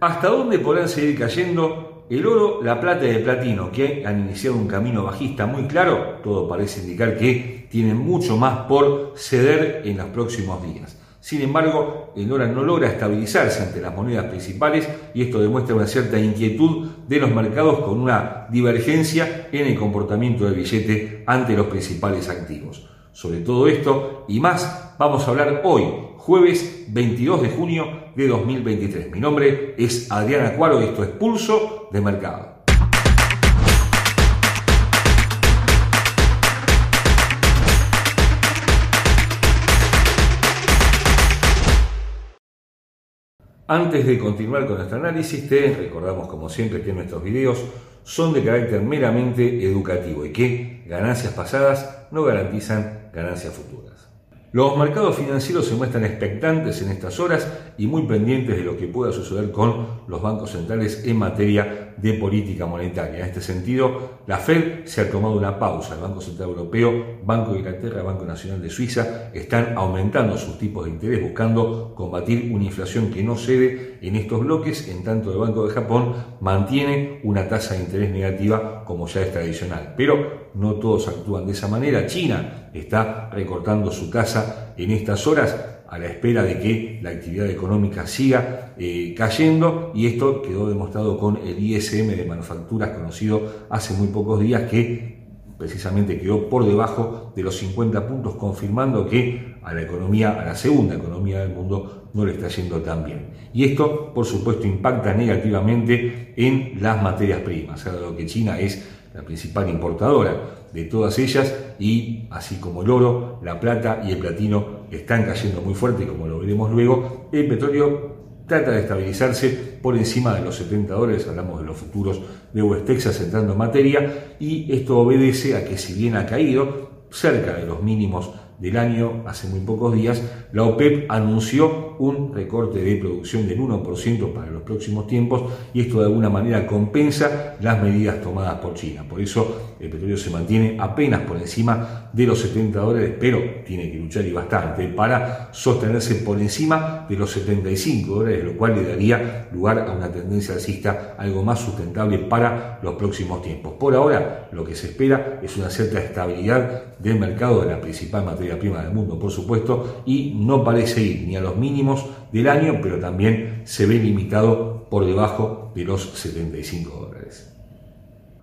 ¿Hasta dónde podrán seguir cayendo el oro, la plata y el platino, que han iniciado un camino bajista muy claro? Todo parece indicar que tienen mucho más por ceder en los próximos días. Sin embargo, el dólar no logra estabilizarse ante las monedas principales y esto demuestra una cierta inquietud de los mercados con una divergencia en el comportamiento del billete ante los principales activos. Sobre todo esto y más vamos a hablar hoy, jueves 22 de junio de 2023. Mi nombre es Adriana Cuaro y esto es Pulso de Mercado. Antes de continuar con nuestro análisis, te recordamos como siempre que nuestros videos son de carácter meramente educativo y que ganancias pasadas no garantizan ganancias futuras. Los mercados financieros se muestran expectantes en estas horas y muy pendientes de lo que pueda suceder con los bancos centrales en materia de política monetaria. En este sentido, la Fed se ha tomado una pausa. El Banco Central Europeo, Banco de Inglaterra, Banco Nacional de Suiza están aumentando sus tipos de interés buscando combatir una inflación que no cede en estos bloques, en tanto el Banco de Japón mantiene una tasa de interés negativa como ya es tradicional. Pero no todos actúan de esa manera. China está recortando su tasa en estas horas a la espera de que la actividad económica siga eh, cayendo y esto quedó demostrado con el ISM de manufacturas conocido hace muy pocos días que precisamente quedó por debajo de los 50 puntos confirmando que a la economía, a la segunda economía del mundo no le está yendo tan bien. Y esto, por supuesto, impacta negativamente en las materias primas, dado que China es la principal importadora de todas ellas y así como el oro, la plata y el platino están cayendo muy fuerte, como lo veremos luego, el petróleo trata de estabilizarse por encima de los 70 dólares, hablamos de los futuros de West Texas entrando en materia, y esto obedece a que si bien ha caído cerca de los mínimos del año, hace muy pocos días, la OPEP anunció un recorte de producción del 1% para los próximos tiempos y esto de alguna manera compensa las medidas tomadas por China. Por eso el petróleo se mantiene apenas por encima de los 70 dólares, pero tiene que luchar y bastante para sostenerse por encima de los 75 dólares, lo cual le daría lugar a una tendencia alcista algo más sustentable para los próximos tiempos. Por ahora, lo que se espera es una cierta estabilidad del mercado de la principal materia prima del mundo, por supuesto, y no parece ir ni a los mínimos del año, pero también se ve limitado por debajo de los 75 dólares.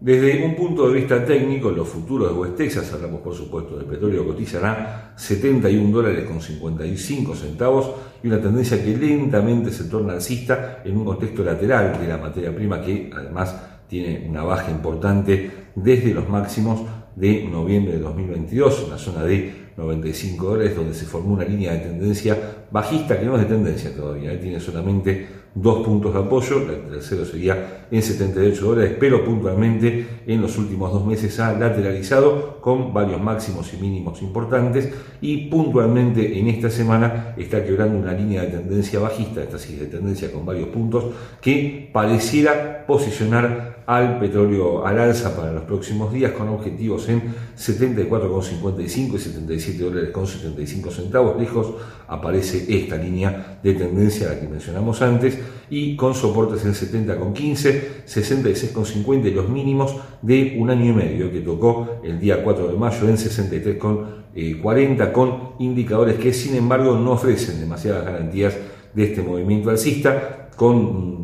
Desde un punto de vista técnico, los futuros de West Texas, hablamos por supuesto del petróleo, cotizará 71 dólares con 55 centavos y una tendencia que lentamente se torna alcista en un contexto lateral de la materia prima que además tiene una baja importante desde los máximos de noviembre de 2022, en la zona de 95 dólares, donde se formó una línea de tendencia bajista, que no es de tendencia todavía, ¿eh? tiene solamente dos puntos de apoyo, el tercero sería en 78 dólares, pero puntualmente en los últimos dos meses ha lateralizado con varios máximos y mínimos importantes y puntualmente en esta semana está quebrando una línea de tendencia bajista, esta sí de tendencia con varios puntos, que pareciera posicionar al petróleo al alza para los próximos días con objetivos en 74,55 y 77 dólares con 75 centavos. Lejos aparece esta línea de tendencia a la que mencionamos antes y con soportes en 70,15, 66,50 y los mínimos de un año y medio que tocó el día 4 de mayo en 63,40 con indicadores que sin embargo no ofrecen demasiadas garantías de este movimiento alcista con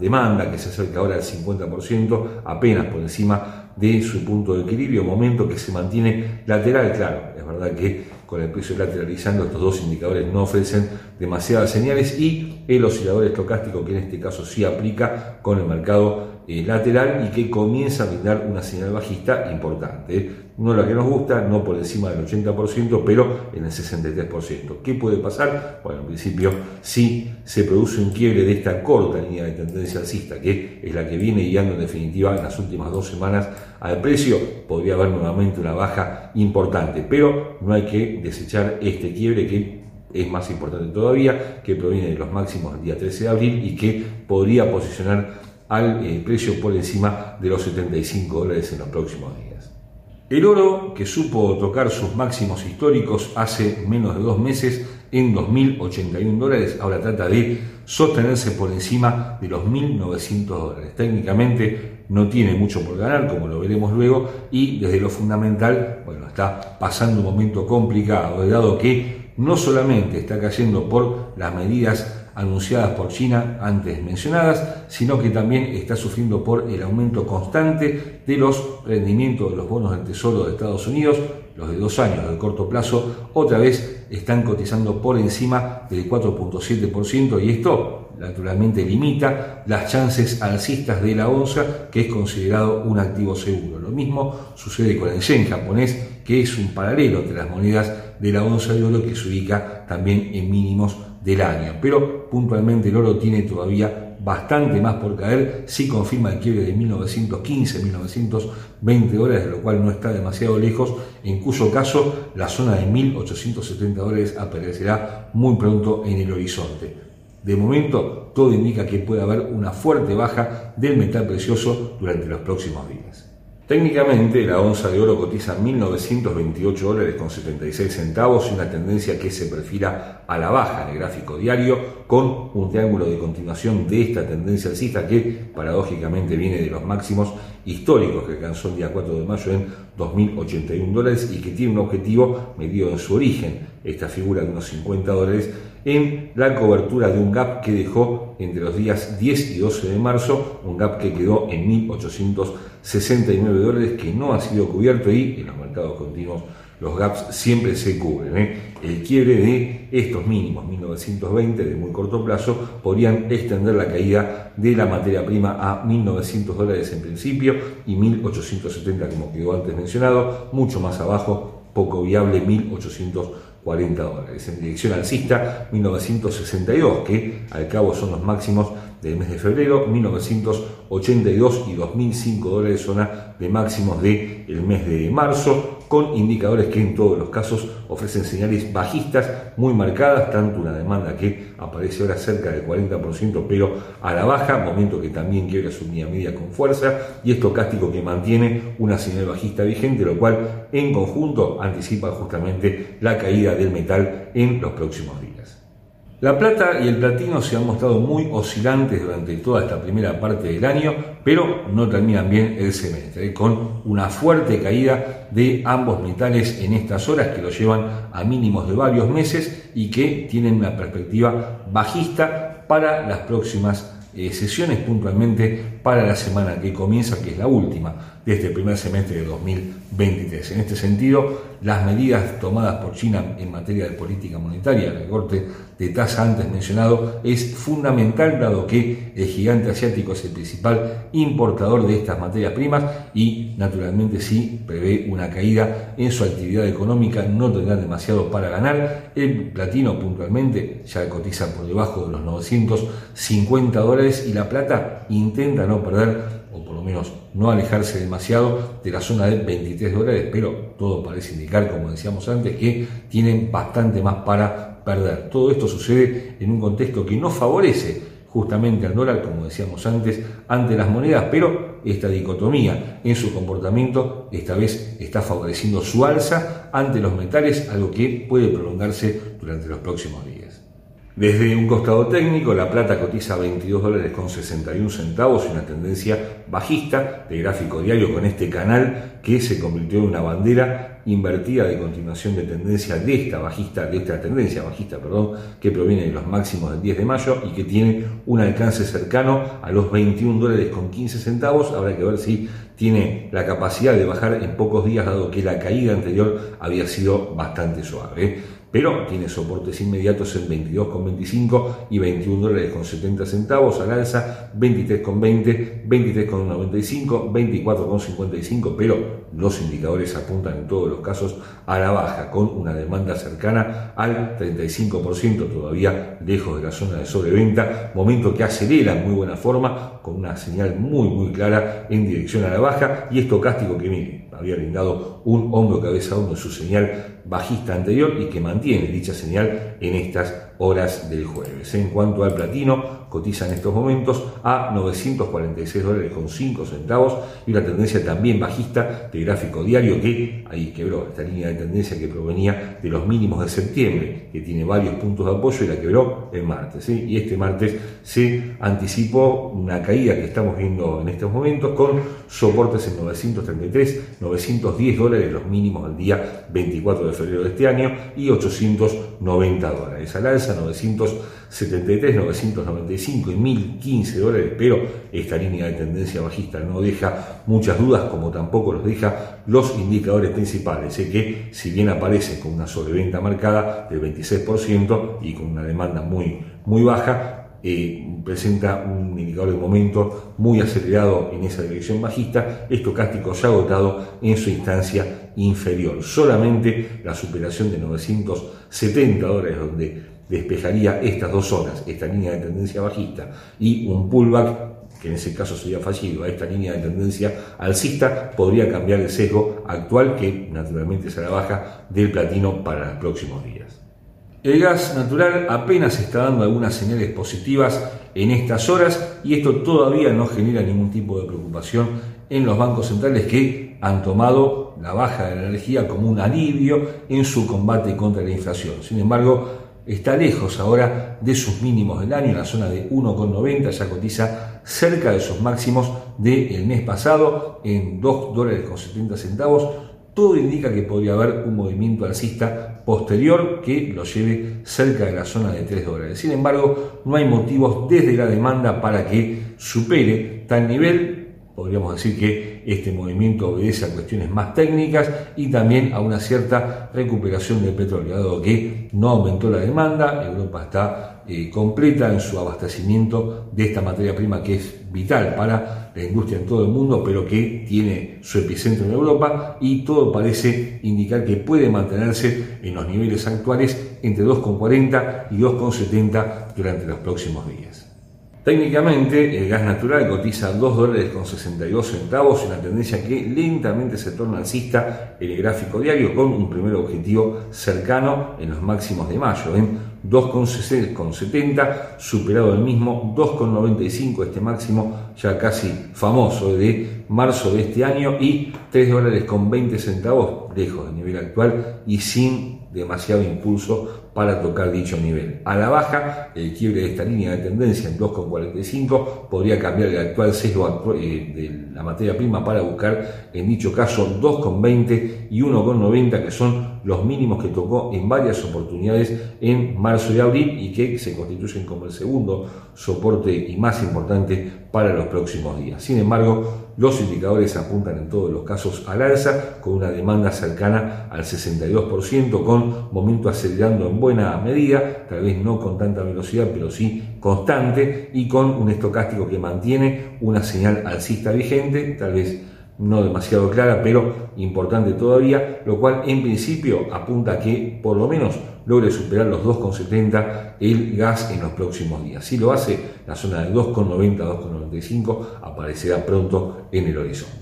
demanda que se acerca ahora al 50%, apenas por encima de su punto de equilibrio, momento que se mantiene lateral, claro, es verdad que con el precio lateralizando estos dos indicadores no ofrecen demasiadas señales y el oscilador estocástico que en este caso sí aplica con el mercado eh, lateral y que comienza a brindar una señal bajista importante. No la que nos gusta, no por encima del 80%, pero en el 63%. ¿Qué puede pasar? Bueno, en principio, si se produce un quiebre de esta corta línea de tendencia alcista, que es la que viene guiando en definitiva en las últimas dos semanas al precio, podría haber nuevamente una baja importante. Pero no hay que desechar este quiebre que es más importante todavía, que proviene de los máximos del día 13 de abril y que podría posicionar al eh, precio por encima de los 75 dólares en los próximos días. El oro, que supo tocar sus máximos históricos hace menos de dos meses, en 2.081 dólares, ahora trata de sostenerse por encima de los 1.900 dólares. Técnicamente no tiene mucho por ganar, como lo veremos luego, y desde lo fundamental, bueno, está pasando un momento complicado, dado que no solamente está cayendo por las medidas anunciadas por China antes mencionadas, sino que también está sufriendo por el aumento constante de los rendimientos de los bonos del Tesoro de Estados Unidos, los de dos años de corto plazo, otra vez están cotizando por encima del 4.7% y esto naturalmente limita las chances alcistas de la onza, que es considerado un activo seguro. Lo mismo sucede con el yen japonés, que es un paralelo entre las monedas de la onza de oro que se ubica también en mínimos del año. Pero puntualmente el oro tiene todavía bastante más por caer si confirma el quiebre de 1915, 1920 dólares, lo cual no está demasiado lejos, en cuyo caso la zona de 1870 dólares aparecerá muy pronto en el horizonte. De momento, todo indica que puede haber una fuerte baja del metal precioso durante los próximos días. Técnicamente, la onza de oro cotiza 1.928 dólares con 76 centavos una tendencia que se perfila a la baja en el gráfico diario con un triángulo de continuación de esta tendencia alcista que paradójicamente viene de los máximos históricos que alcanzó el día 4 de mayo en 2.081 dólares y que tiene un objetivo medido en su origen, esta figura de unos 50 dólares, en la cobertura de un gap que dejó entre los días 10 y 12 de marzo, un gap que quedó en 1.869 dólares que no ha sido cubierto y en los mercados continuos los gaps siempre se cubren. ¿eh? El quiebre de estos mínimos, 1920 de muy corto plazo, podrían extender la caída de la materia prima a 1.900 dólares en principio y 1.870 como quedó antes mencionado, mucho más abajo, poco viable, 1.800 40 dólares. En dirección alcista, 1962, que al cabo son los máximos del mes de febrero, 1982 y 2005 dólares zona de máximos del el mes de marzo, con indicadores que en todos los casos ofrecen señales bajistas muy marcadas, tanto una demanda que aparece ahora cerca del 40%, pero a la baja, momento que también quiebra su línea media con fuerza, y estocástico que mantiene una señal bajista vigente, lo cual en conjunto anticipa justamente la caída del metal en los próximos días. La plata y el platino se han mostrado muy oscilantes durante toda esta primera parte del año, pero no terminan bien el semestre, ¿eh? con una fuerte caída de ambos metales en estas horas que lo llevan a mínimos de varios meses y que tienen una perspectiva bajista para las próximas eh, sesiones puntualmente para la semana que comienza, que es la última de este primer semestre de 2023. En este sentido, las medidas tomadas por China en materia de política monetaria, el recorte de tasa antes mencionado, es fundamental dado que el gigante asiático es el principal importador de estas materias primas y naturalmente si prevé una caída en su actividad económica no tendrá demasiado para ganar. El platino puntualmente ya cotiza por debajo de los 950 dólares y la plata intenta no perder menos no alejarse demasiado de la zona de 23 dólares, pero todo parece indicar, como decíamos antes, que tienen bastante más para perder. Todo esto sucede en un contexto que no favorece justamente al dólar, como decíamos antes, ante las monedas, pero esta dicotomía en su comportamiento esta vez está favoreciendo su alza ante los metales, algo que puede prolongarse durante los próximos días. Desde un costado técnico, la plata cotiza 22 dólares con 61 centavos, una tendencia bajista de gráfico diario con este canal que se convirtió en una bandera invertida de continuación de tendencia de esta bajista, de esta tendencia bajista, perdón, que proviene de los máximos del 10 de mayo y que tiene un alcance cercano a los 21 dólares con 15 centavos. Habrá que ver si tiene la capacidad de bajar en pocos días, dado que la caída anterior había sido bastante suave pero tiene soportes inmediatos en 22,25 y 21 dólares con 70 centavos al alza, 23,20, 23,95, 24,55, pero los indicadores apuntan en todos los casos a la baja, con una demanda cercana al 35%, todavía lejos de la zona de sobreventa, momento que acelera en muy buena forma, con una señal muy muy clara en dirección a la baja. Y estocástico que mire, había brindado un hombro cabeza uno en su señal bajista anterior y que mantiene dicha señal en estas horas del jueves. En cuanto al platino, cotiza en estos momentos a 946 dólares con 5 centavos y una tendencia también bajista de gráfico diario que ahí quebró esta línea de tendencia que provenía de los mínimos de septiembre, que tiene varios puntos de apoyo y la quebró el martes. Y este martes se anticipó una caída que estamos viendo en estos momentos con soportes en 933, 910 dólares los mínimos al día 24 de febrero de este año y 890 dólares. Al alza 973, 995 y 1015 dólares, pero esta línea de tendencia bajista no deja muchas dudas, como tampoco los deja los indicadores principales. Sé que si bien aparece con una sobreventa marcada del 26% y con una demanda muy, muy baja, eh, presenta un indicador de momento muy acelerado en esa dirección bajista, estocástico ya agotado en su instancia inferior. Solamente la superación de 970 dólares, donde despejaría estas dos zonas, esta línea de tendencia bajista y un pullback que en ese caso sería fallido a esta línea de tendencia alcista, podría cambiar el sesgo actual que naturalmente será baja del platino para los próximos días. El gas natural apenas está dando algunas señales positivas en estas horas y esto todavía no genera ningún tipo de preocupación en los bancos centrales que han tomado la baja de la energía como un alivio en su combate contra la inflación. Sin embargo, está lejos ahora de sus mínimos del año, en la zona de 1,90, ya cotiza cerca de sus máximos del mes pasado en 2 dólares con 70 centavos todo indica que podría haber un movimiento alcista posterior que lo lleve cerca de la zona de 3 dólares. Sin embargo, no hay motivos desde la demanda para que supere tal nivel. Podríamos decir que este movimiento obedece a cuestiones más técnicas y también a una cierta recuperación del petróleo, dado que no aumentó la demanda, Europa está eh, completa en su abastecimiento de esta materia prima que es vital para la industria en todo el mundo, pero que tiene su epicentro en Europa y todo parece indicar que puede mantenerse en los niveles actuales entre 2,40 y 2,70 durante los próximos días. Técnicamente, el gas natural cotiza 2 dólares con 62 centavos, una tendencia que lentamente se torna alcista en el gráfico diario con un primer objetivo cercano en los máximos de mayo, en 2,70, superado el mismo 2,95, este máximo ya casi famoso de marzo de este año y 3 dólares con 20 centavos, lejos del nivel actual y sin demasiado impulso para tocar dicho nivel. A la baja, el quiebre de esta línea de tendencia en 2,45 podría cambiar el actual sesgo eh, de la materia prima para buscar en dicho caso 2,20 y 1,90 que son los mínimos que tocó en varias oportunidades en marzo y abril y que se constituyen como el segundo soporte y más importante para los próximos días. Sin embargo, los indicadores apuntan en todos los casos al alza, con una demanda cercana al 62%, con momento acelerando en buena medida, tal vez no con tanta velocidad, pero sí constante, y con un estocástico que mantiene una señal alcista vigente, tal vez no demasiado clara, pero importante todavía, lo cual en principio apunta a que por lo menos logre superar los 2,70 el gas en los próximos días. Si lo hace, la zona de 2,90 2,95 aparecerá pronto en el horizonte.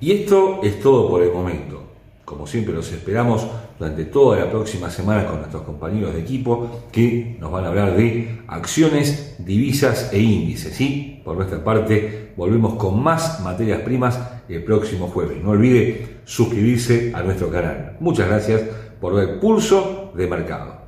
Y esto es todo por el momento. Como siempre los esperamos durante toda la próxima semana con nuestros compañeros de equipo que nos van a hablar de acciones, divisas e índices. Y por nuestra parte volvemos con más materias primas el próximo jueves. No olvide suscribirse a nuestro canal. Muchas gracias por ver Pulso de Mercado.